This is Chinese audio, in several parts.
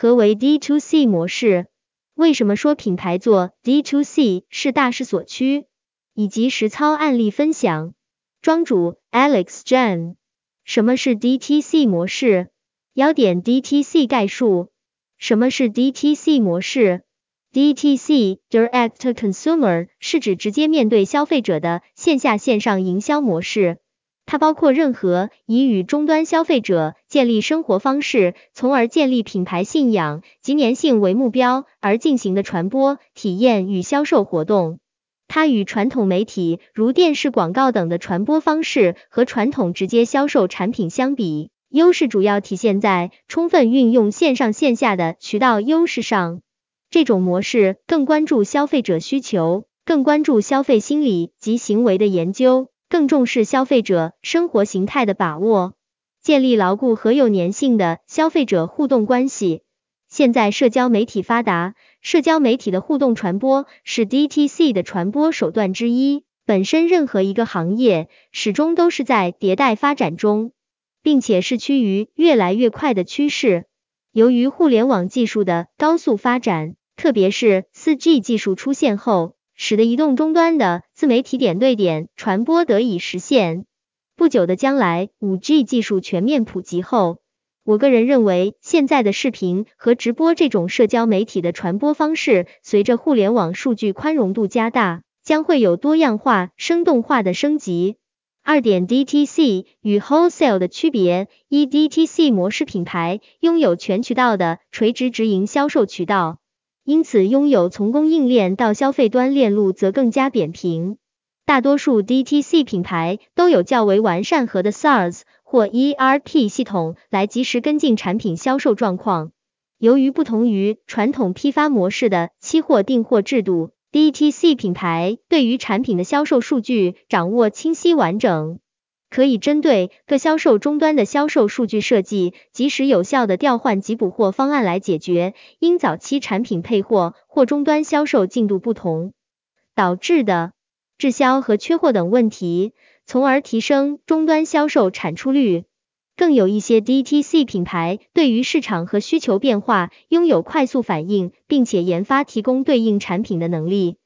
何为 D to C 模式？为什么说品牌做 D to C 是大势所趋？以及实操案例分享。庄主 Alex Jan，什么是 DTC 模式？要点 DTC 概述。什么是 DTC 模式？DTC Direct Consumer 是指直接面对消费者的线下线上营销模式。它包括任何以与终端消费者建立生活方式，从而建立品牌信仰及粘性为目标而进行的传播、体验与销售活动。它与传统媒体如电视广告等的传播方式和传统直接销售产品相比，优势主要体现在充分运用线上线下的渠道优势上。这种模式更关注消费者需求，更关注消费心理及行为的研究，更重视消费者生活形态的把握，建立牢固和有粘性的消费者互动关系。现在社交媒体发达，社交媒体的互动传播是 DTC 的传播手段之一。本身任何一个行业始终都是在迭代发展中，并且是趋于越来越快的趋势。由于互联网技术的高速发展，特别是 4G 技术出现后，使得移动终端的自媒体点对点传播得以实现。不久的将来，5G 技术全面普及后，我个人认为，现在的视频和直播这种社交媒体的传播方式，随着互联网数据宽容度加大，将会有多样化、生动化的升级。二点 DTC 与 Wholesale 的区别：一 DTC 模式品牌拥有全渠道的垂直直营销售渠道，因此拥有从供应链到消费端链路则更加扁平。大多数 DTC 品牌都有较为完善和的 SaaS 或 ERP 系统来及时跟进产品销售状况。由于不同于传统批发模式的期货订货制度，DTC 品牌对于产品的销售数据掌握清晰完整，可以针对各销售终端的销售数据设计及时有效的调换及补货方案来解决因早期产品配货或终端销售进度不同导致的。滞销和缺货等问题，从而提升终端销售产出率。更有一些 DTC 品牌对于市场和需求变化拥有快速反应，并且研发提供对应产品的能力。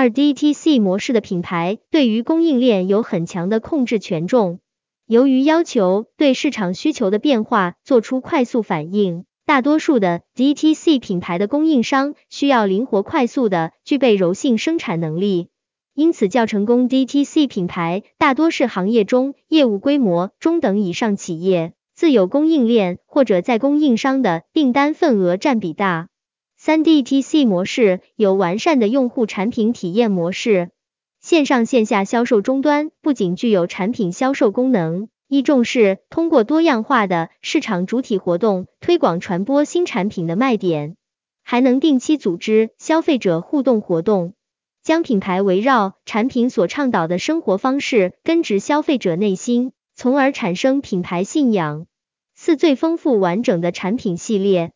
二 DTC 模式的品牌对于供应链有很强的控制权重，由于要求对市场需求的变化做出快速反应，大多数的 DTC 品牌的供应商需要灵活快速的具备柔性生产能力。因此，较成功 DTC 品牌大多是行业中业务规模中等以上企业，自有供应链或者在供应商的订单份额占比大。三 DTC 模式有完善的用户产品体验模式，线上线下销售终端不仅具有产品销售功能，亦重视通过多样化的市场主体活动推广传播新产品的卖点，还能定期组织消费者互动活动。将品牌围绕产品所倡导的生活方式根植消费者内心，从而产生品牌信仰。四最丰富完整的产品系列，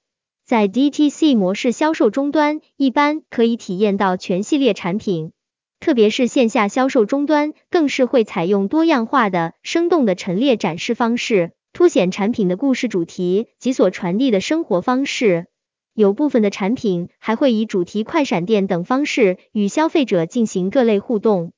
在 DTC 模式销售终端，一般可以体验到全系列产品，特别是线下销售终端，更是会采用多样化的、生动的陈列展示方式，凸显产品的故事主题及所传递的生活方式。有部分的产品还会以主题快闪店等方式与消费者进行各类互动。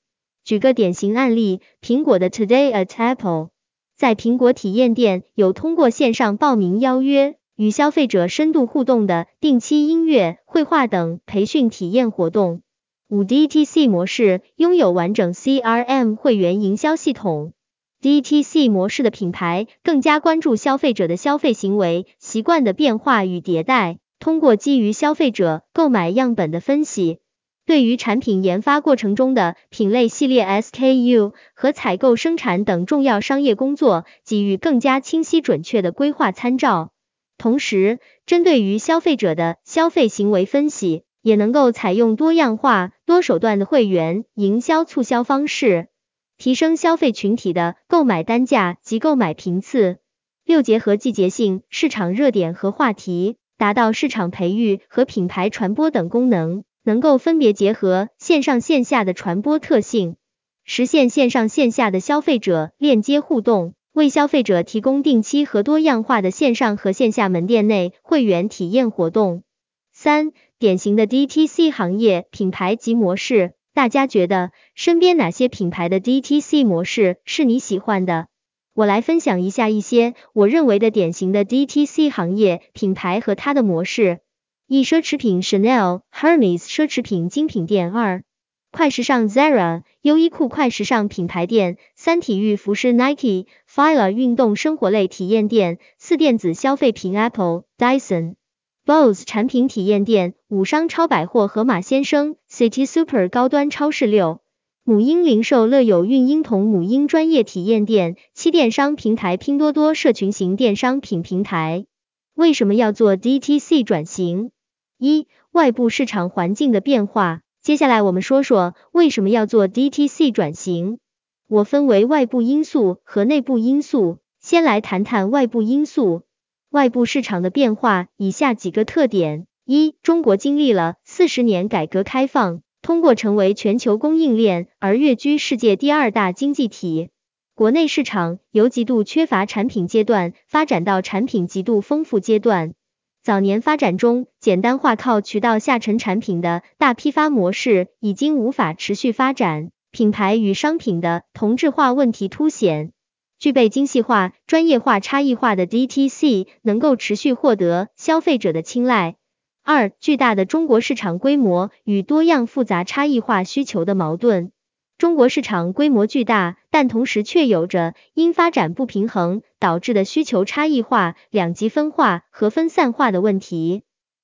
举个典型案例，苹果的 Today at Apple，在苹果体验店有通过线上报名邀约，与消费者深度互动的定期音乐、绘画等培训体验活动。五 DTC 模式拥有完整 CRM 会员营销系统。DTC 模式的品牌更加关注消费者的消费行为习惯的变化与迭代。通过基于消费者购买样本的分析，对于产品研发过程中的品类系列 SKU 和采购生产等重要商业工作给予更加清晰准确的规划参照。同时，针对于消费者的消费行为分析，也能够采用多样化、多手段的会员营销促销方式，提升消费群体的购买单价及购买频次。六、结合季节性市场热点和话题。达到市场培育和品牌传播等功能，能够分别结合线上线下的传播特性，实现线上线下的消费者链接互动，为消费者提供定期和多样化的线上和线下门店内会员体验活动。三、典型的 DTC 行业品牌及模式，大家觉得身边哪些品牌的 DTC 模式是你喜欢的？我来分享一下一些我认为的典型的 DTC 行业品牌和它的模式。一、奢侈品 Chanel、Hermes 奢侈品精品店。二、快时尚 Zara、优衣库快时尚品牌店。三、体育服饰 Nike、Fila 运动生活类体验店。四、电子消费品 Apple、Dyson、Bose 产品体验店。五、商超百货盒马鲜生、City Super 高端超市。六、母婴零售乐友孕婴童母婴专业体验店。七、电商平台拼多多社群型电商品平台。为什么要做 DTC 转型？一、外部市场环境的变化。接下来我们说说为什么要做 DTC 转型。我分为外部因素和内部因素。先来谈谈外部因素。外部市场的变化，以下几个特点：一、中国经历了四十年改革开放，通过成为全球供应链而跃居世界第二大经济体。国内市场由极度缺乏产品阶段，发展到产品极度丰富阶段。早年发展中，简单化靠渠道下沉产品的大批发模式已经无法持续发展，品牌与商品的同质化问题凸显。具备精细化、专业化、差异化的 DTC 能够持续获得消费者的青睐。二、巨大的中国市场规模与多样复杂差异化需求的矛盾。中国市场规模巨大，但同时却有着因发展不平衡导致的需求差异化、两极分化和分散化的问题。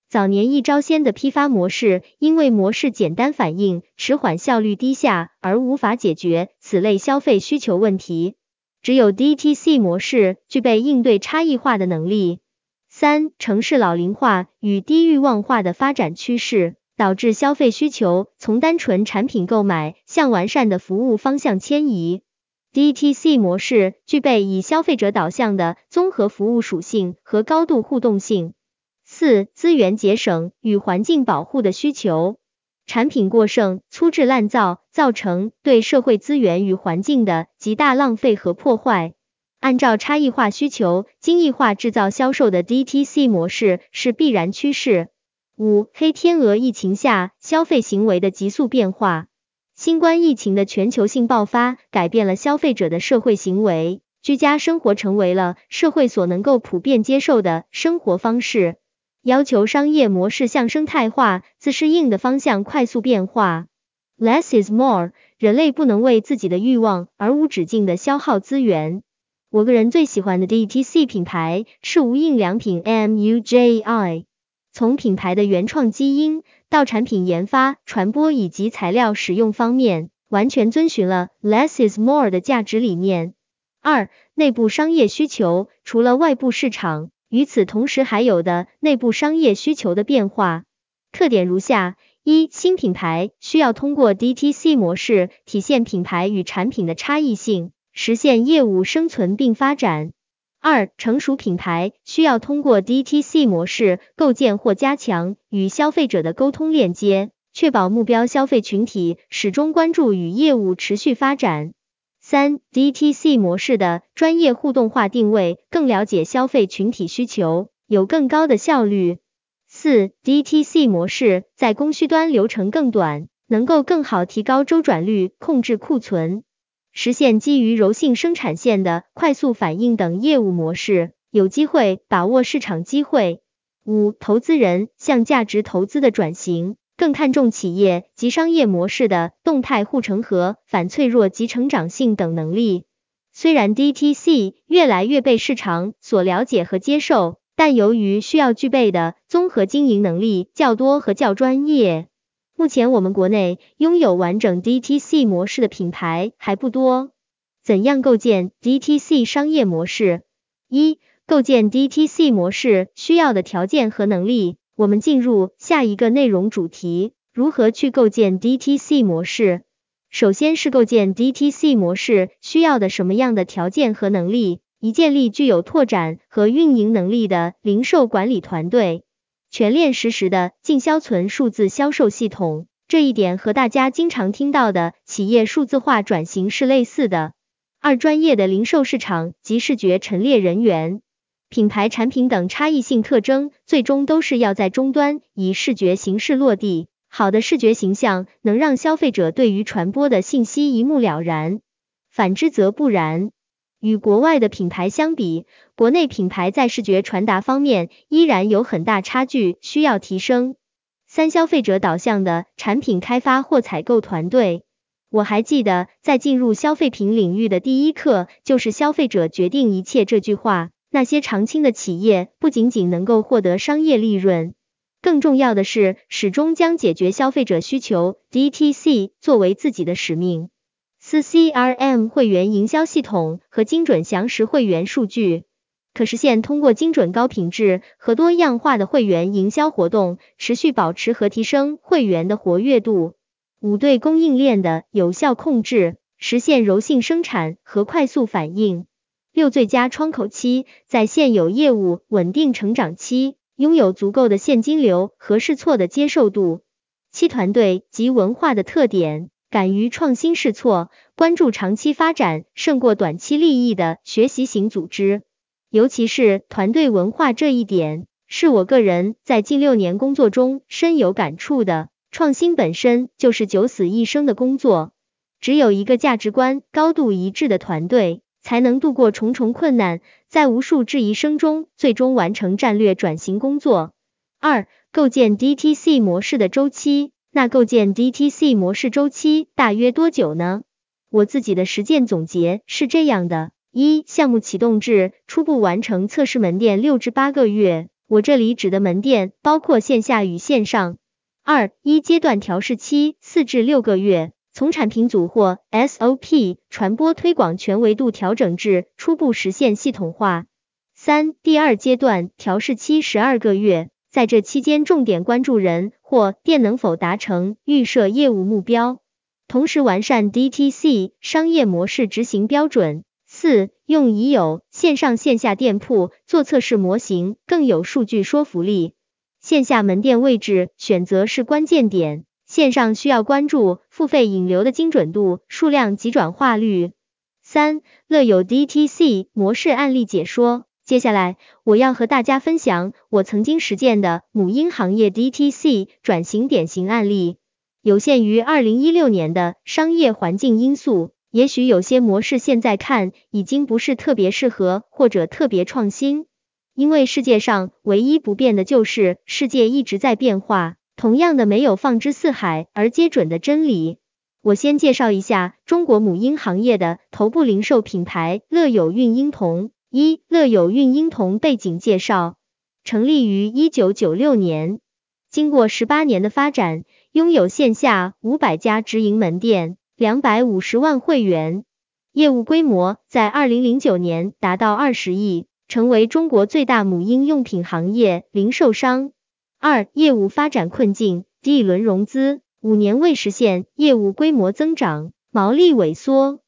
早年一招鲜的批发模式，因为模式简单、反应迟缓、效率低下而无法解决此类消费需求问题。只有 DTC 模式具备应对差异化的能力。三、城市老龄化与低欲望化的发展趋势。导致消费需求从单纯产品购买向完善的服务方向迁移。DTC 模式具备以消费者导向的综合服务属性和高度互动性。四、资源节省与环境保护的需求。产品过剩、粗制滥造，造成对社会资源与环境的极大浪费和破坏。按照差异化需求，精益化制造销售的 DTC 模式是必然趋势。五、黑天鹅疫情下消费行为的急速变化。新冠疫情的全球性爆发，改变了消费者的社会行为，居家生活成为了社会所能够普遍接受的生活方式，要求商业模式向生态化、自适应的方向快速变化。Less is more，人类不能为自己的欲望而无止境的消耗资源。我个人最喜欢的 DTC 品牌是无印良品 MUJI。从品牌的原创基因到产品研发、传播以及材料使用方面，完全遵循了 less is more 的价值理念。二、内部商业需求，除了外部市场，与此同时还有的内部商业需求的变化特点如下：一、新品牌需要通过 DTC 模式体现品牌与产品的差异性，实现业务生存并发展。二、成熟品牌需要通过 DTC 模式构建或加强与消费者的沟通链接，确保目标消费群体始终关注与业务持续发展。三、DTC 模式的专业互动化定位，更了解消费群体需求，有更高的效率。四、DTC 模式在供需端流程更短，能够更好提高周转率，控制库存。实现基于柔性生产线的快速反应等业务模式，有机会把握市场机会。五、投资人向价值投资的转型，更看重企业及商业模式的动态护城河、反脆弱及成长性等能力。虽然 DTC 越来越被市场所了解和接受，但由于需要具备的综合经营能力较多和较专业。目前我们国内拥有完整 DTC 模式的品牌还不多。怎样构建 DTC 商业模式？一、构建 DTC 模式需要的条件和能力。我们进入下一个内容主题：如何去构建 DTC 模式？首先是构建 DTC 模式需要的什么样的条件和能力？一、建立具有拓展和运营能力的零售管理团队。全链实时的进销存数字销售系统，这一点和大家经常听到的企业数字化转型是类似的。二、专业的零售市场及视觉陈列人员。品牌产品等差异性特征，最终都是要在终端以视觉形式落地。好的视觉形象能让消费者对于传播的信息一目了然，反之则不然。与国外的品牌相比，国内品牌在视觉传达方面依然有很大差距，需要提升。三、消费者导向的产品开发或采购团队。我还记得，在进入消费品领域的第一课就是“消费者决定一切”这句话。那些常青的企业不仅仅能够获得商业利润，更重要的是始终将解决消费者需求 （DTC） 作为自己的使命。四 CRM 会员营销系统和精准详实会员数据，可实现通过精准高品质和多样化的会员营销活动，持续保持和提升会员的活跃度。五对供应链的有效控制，实现柔性生产和快速反应。六最佳窗口期，在现有业务稳定成长期，拥有足够的现金流和试错的接受度。七团队及文化的特点，敢于创新试错，关注长期发展胜过短期利益的学习型组织。尤其是团队文化这一点，是我个人在近六年工作中深有感触的。创新本身就是九死一生的工作，只有一个价值观高度一致的团队。才能度过重重困难，在无数质疑声中，最终完成战略转型工作。二、构建 DTC 模式的周期。那构建 DTC 模式周期大约多久呢？我自己的实践总结是这样的：一、项目启动至初步完成测试门店六至八个月，我这里指的门店包括线下与线上。二、一阶段调试期四至六个月。从产品组或 SOP 传播推广全维度调整至初步实现系统化。三、第二阶段调试期十二个月，在这期间重点关注人或店能否达成预设业务目标，同时完善 DTC 商业模式执行标准。四、用已有线上线下店铺做测试模型，更有数据说服力。线下门店位置选择是关键点。线上需要关注付费引流的精准度、数量及转化率。三、乐友 DTC 模式案例解说。接下来我要和大家分享我曾经实践的母婴行业 DTC 转型典型案例。有限于二零一六年的商业环境因素，也许有些模式现在看已经不是特别适合或者特别创新，因为世界上唯一不变的就是世界一直在变化。同样的，没有放之四海而皆准的真理。我先介绍一下中国母婴行业的头部零售品牌乐友孕婴童。一、乐友孕婴童背景介绍：成立于一九九六年，经过十八年的发展，拥有线下五百家直营门店，两百五十万会员，业务规模在二零零九年达到二十亿，成为中国最大母婴用品行业零售商。二、业务发展困境，第一轮融资五年未实现业务规模增长，毛利萎缩。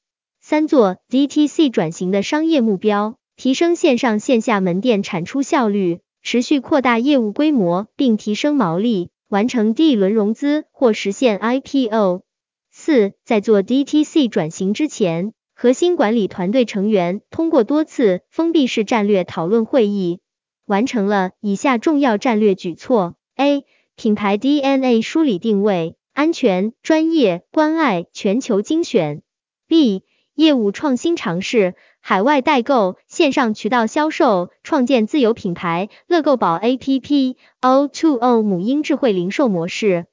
三、做 DTC 转型的商业目标，提升线上线下门店产出效率，持续扩大业务规模，并提升毛利，完成第轮融资或实现 IPO。四、在做 DTC 转型之前，核心管理团队成员通过多次封闭式战略讨论会议。完成了以下重要战略举措：A. 品牌 DNA 梳理定位，安全、专业、关爱、全球精选；B. 业务创新尝试，海外代购、线上渠道销售，创建自有品牌乐购宝 APP O2O 母婴智慧零售模式。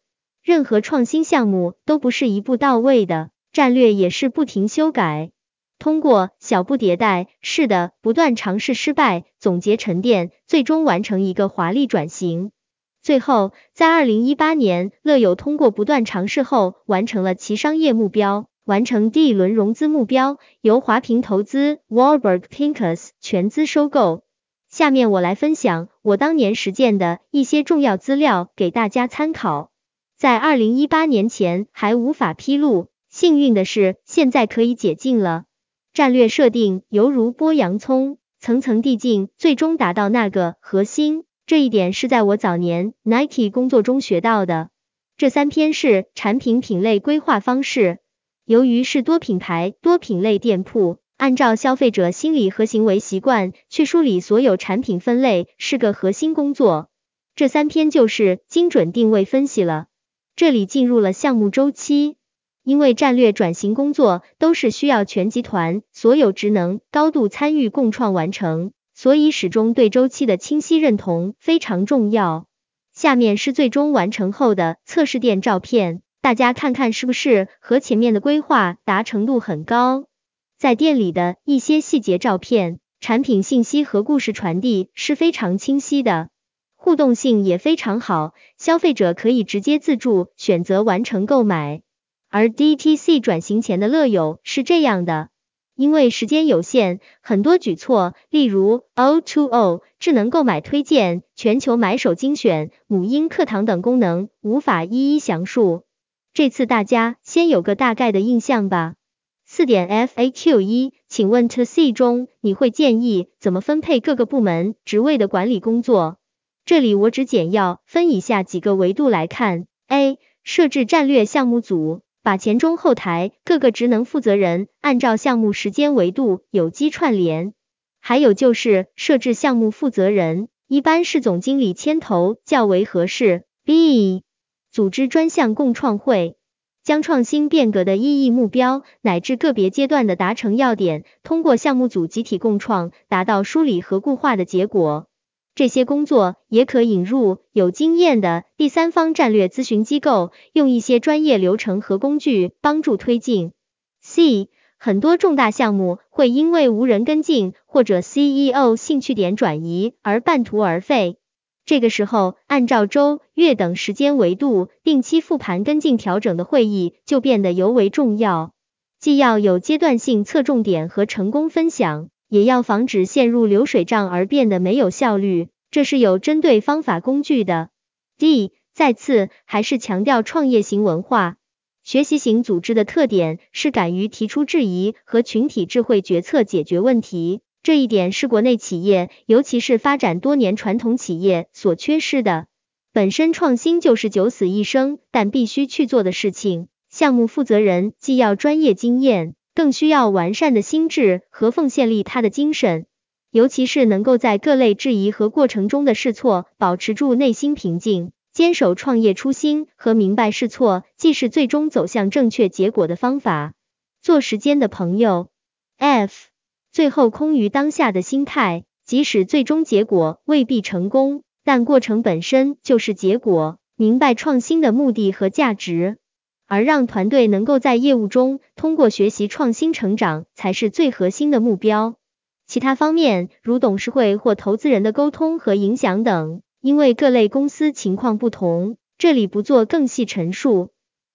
任何创新项目都不是一步到位的，战略也是不停修改。通过小步迭代式的不断尝试失败，总结沉淀，最终完成一个华丽转型。最后，在二零一八年，乐友通过不断尝试后，完成了其商业目标，完成第一轮融资目标，由华平投资 Warburg Pincus 全资收购。下面我来分享我当年实践的一些重要资料给大家参考。在二零一八年前还无法披露，幸运的是现在可以解禁了。战略设定犹如剥洋葱，层层递进，最终达到那个核心。这一点是在我早年 Nike 工作中学到的。这三篇是产品品类规划方式。由于是多品牌、多品类店铺，按照消费者心理和行为习惯去梳理所有产品分类是个核心工作。这三篇就是精准定位分析了。这里进入了项目周期，因为战略转型工作都是需要全集团所有职能高度参与共创完成，所以始终对周期的清晰认同非常重要。下面是最终完成后的测试店照片，大家看看是不是和前面的规划达成度很高。在店里的一些细节照片，产品信息和故事传递是非常清晰的。互动性也非常好，消费者可以直接自助选择完成购买。而 DTC 转型前的乐友是这样的，因为时间有限，很多举措，例如 O2O 智能购买推荐、全球买手精选、母婴课堂等功能，无法一一详述。这次大家先有个大概的印象吧。四点 FAQ 一，请问 To C 中你会建议怎么分配各个部门职位的管理工作？这里我只简要分以下几个维度来看：A. 设置战略项目组，把前中后台各个职能负责人按照项目时间维度有机串联。还有就是设置项目负责人，一般是总经理牵头较为合适。B. 组织专项共创会，将创新变革的意义目标乃至个别阶段的达成要点，通过项目组集体共创，达到梳理和固化的结果。这些工作也可引入有经验的第三方战略咨询机构，用一些专业流程和工具帮助推进。C 很多重大项目会因为无人跟进或者 CEO 兴趣点转移而半途而废，这个时候按照周、月等时间维度定期复盘跟进调整的会议就变得尤为重要，既要有阶段性侧重点和成功分享。也要防止陷入流水账而变得没有效率，这是有针对方法工具的。D 再次还是强调创业型文化，学习型组织的特点是敢于提出质疑和群体智慧决策解决问题，这一点是国内企业，尤其是发展多年传统企业所缺失的。本身创新就是九死一生，但必须去做的事情。项目负责人既要专业经验。更需要完善的心智和奉献力，他的精神，尤其是能够在各类质疑和过程中的试错，保持住内心平静，坚守创业初心和明白试错既是最终走向正确结果的方法。做时间的朋友，F，最后空于当下的心态，即使最终结果未必成功，但过程本身就是结果。明白创新的目的和价值。而让团队能够在业务中通过学习创新成长，才是最核心的目标。其他方面，如董事会或投资人的沟通和影响等，因为各类公司情况不同，这里不做更细陈述。